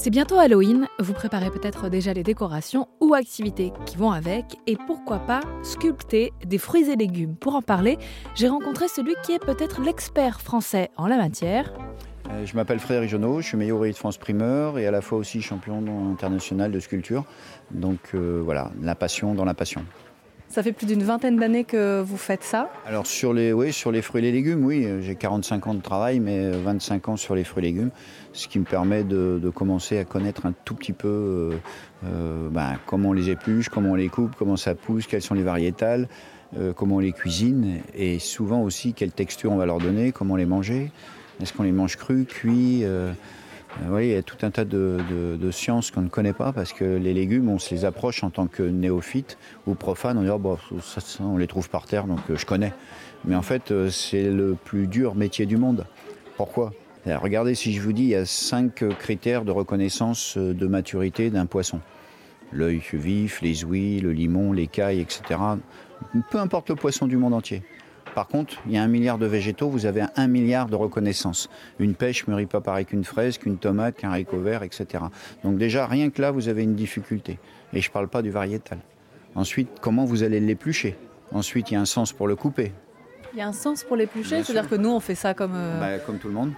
C'est bientôt Halloween, vous préparez peut-être déjà les décorations ou activités qui vont avec, et pourquoi pas sculpter des fruits et légumes. Pour en parler, j'ai rencontré celui qui est peut-être l'expert français en la matière. Euh, Je m'appelle Frédéric Jonot, je suis meilleur de France primeur et à la fois aussi champion international de sculpture. Donc euh, voilà, la passion dans la passion. Ça fait plus d'une vingtaine d'années que vous faites ça. Alors sur les, oui, sur les fruits et les légumes, oui, euh, j'ai 45 ans de travail, mais 25 ans sur les fruits et légumes, ce qui me permet de, commencer à connaître un tout petit peu euh, euh, ben, comment on les épluche, comment on les coupe, comment ça pousse, quelles sont les variétales, euh, comment on les cuisine, et souvent aussi quelle texture on va leur donner, comment les manger. Est-ce qu'on les mange crus, cuits euh, euh, oui, il y a tout un tas de, sciences qu'on ne connaît pas parce que les légumes, on se les approche en tant que néophyte ou profane. On dit, oh, bah, on les trouve par terre, donc euh, je connais. Mais en fait, euh, c'est le plus dur métier du monde. Pourquoi? Eh, Regardez, si je vous dis, il y a cinq critères de reconnaissance de maturité d'un poisson. L'œil vif, les ouïes, le limon, l'écaille, etc. Peu importe le poisson du monde entier. Par contre, il y a un milliard de végétaux, vous avez un milliard de reconnaissance. Une pêche ne mûrit pas pareil qu'une fraise, qu'une tomate, qu'un haricot vert, etc. Donc déjà, rien que là, vous avez une difficulté. Et je ne parle pas du variétal. Ensuite, comment vous allez l'éplucher? Ensuite, il y a un sens pour le couper. Il y a un sens pour l'éplucher, c'est-à-dire que nous on fait ça comme. euh, Bah, comme tout le monde.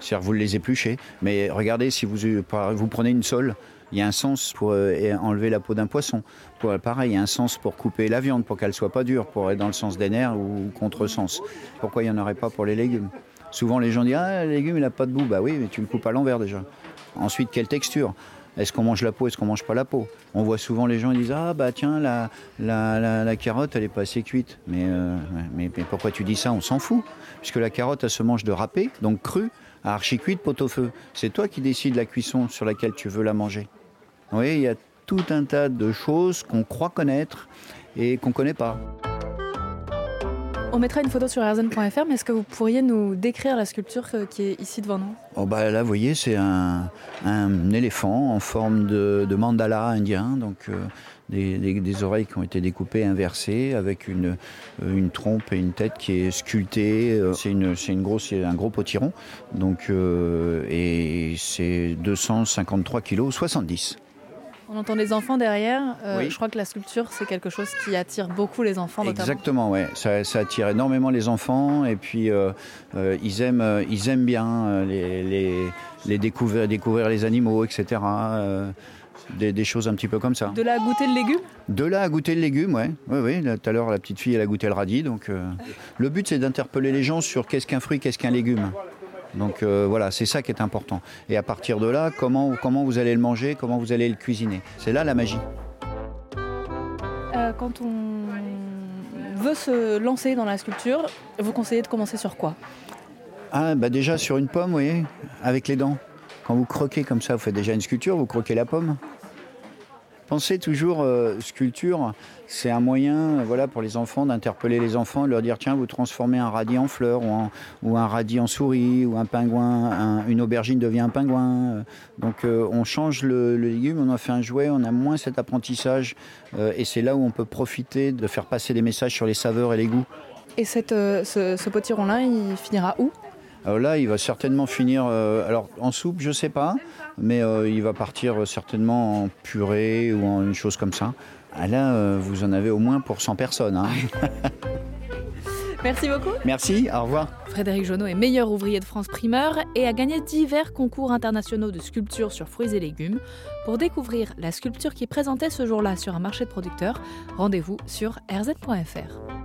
C'est-à-dire vous les épluchez. Mais regardez, si vous, vous prenez une sole, il y a un sens pour euh, enlever la peau d'un poisson. Pour, pareil, il y a un sens pour couper la viande, pour qu'elle soit pas dure, pour être dans le sens des nerfs ou contresens. Pourquoi il n'y en aurait pas pour les légumes? Souvent les gens disent Ah, le légume, il n'a pas de bout. Bah oui, mais tu le coupes à l'envers déjà. Ensuite, quelle texture? Est-ce qu'on mange la peau, est-ce qu'on mange pas la peau? On voit souvent les gens ils disent ah bah tiens la, la, la, carotte elle est pas assez cuite. Mais, euh, mais pourquoi tu dis ça? On s'en fout puisque la carotte elle se mange de râpée donc crue à archi cuite pot au feu. C'est toi qui décides la cuisson sur laquelle tu veux la manger. Vous voyez il y a tout un tas de choses qu'on croit connaître et qu'on connaît pas. On mettra une photo sur rzn.fr, mais est-ce que vous pourriez nous décrire la sculpture euh, qui est ici devant nous? Oh bah là, vous voyez, c'est un, un éléphant en forme de, de mandala indien, donc euh, des, des- des oreilles qui ont été découpées, inversées, avec une, euh, une trompe et une tête qui est sculptée. C'est une, une grosse, c'est un gros potiron, donc euh, et c'est 253 kilos 70. On entend les enfants derrière. euh, Oui. Je crois que la sculpture c'est quelque chose qui attire beaucoup les enfants notamment. Exactement, ouais. Ça, ça attire énormément les enfants et puis euh, euh, ils aiment, ils aiment bien les, les, les découvrir, découvrir les animaux, etc. des, des choses un petit peu comme ça. De là à goûter le légume? De là à goûter le légume, ouais. Oui, oui. Tout à l'heure, la petite fille, elle a goûté le radis. Donc, le but, c'est d'interpeller les gens sur qu'est-ce qu'un fruit, qu'est-ce qu'un légume. Donc euh, voilà, c'est ça qui est important. Et à partir de là, comment, comment vous allez le manger, comment vous allez le cuisiner? C'est là la magie. Euh, Quand on veut se lancer dans la sculpture, vous conseillez de commencer sur quoi? Ah, bah déjà sur une pomme, vous voyez, avec les dents. Quand vous croquez comme ça, vous faites déjà une sculpture, vous croquez la pomme. Pensez toujours, euh, sculpture, c'est un moyen euh, voilà, pour les enfants d'interpeller les enfants, de leur dire tiens, vous transformez un radis en fleur, ou, un radis en souris, ou un pingouin, un- une aubergine devient un pingouin. Euh, Donc on change le, légume, on en fait un jouet, on a moins cet apprentissage, et c'est là où on peut profiter de faire passer des messages sur les saveurs et les goûts. Et ce, ce potiron-là, il finira où? Alors là, il va certainement finir. euh, alors en soupe, je sais pas, mais euh, il va partir euh, certainement en purée ou en une chose comme ça. Ah là, euh, vous en avez au moins pour 100 personnes. hein. Merci beaucoup. Merci, au revoir. Frédéric Jonot est meilleur ouvrier de France primeur et a gagné divers concours internationaux de sculpture sur fruits et légumes. Pour découvrir la sculpture qui présentait ce jour-là sur un marché de producteurs, rendez-vous sur rz.fr.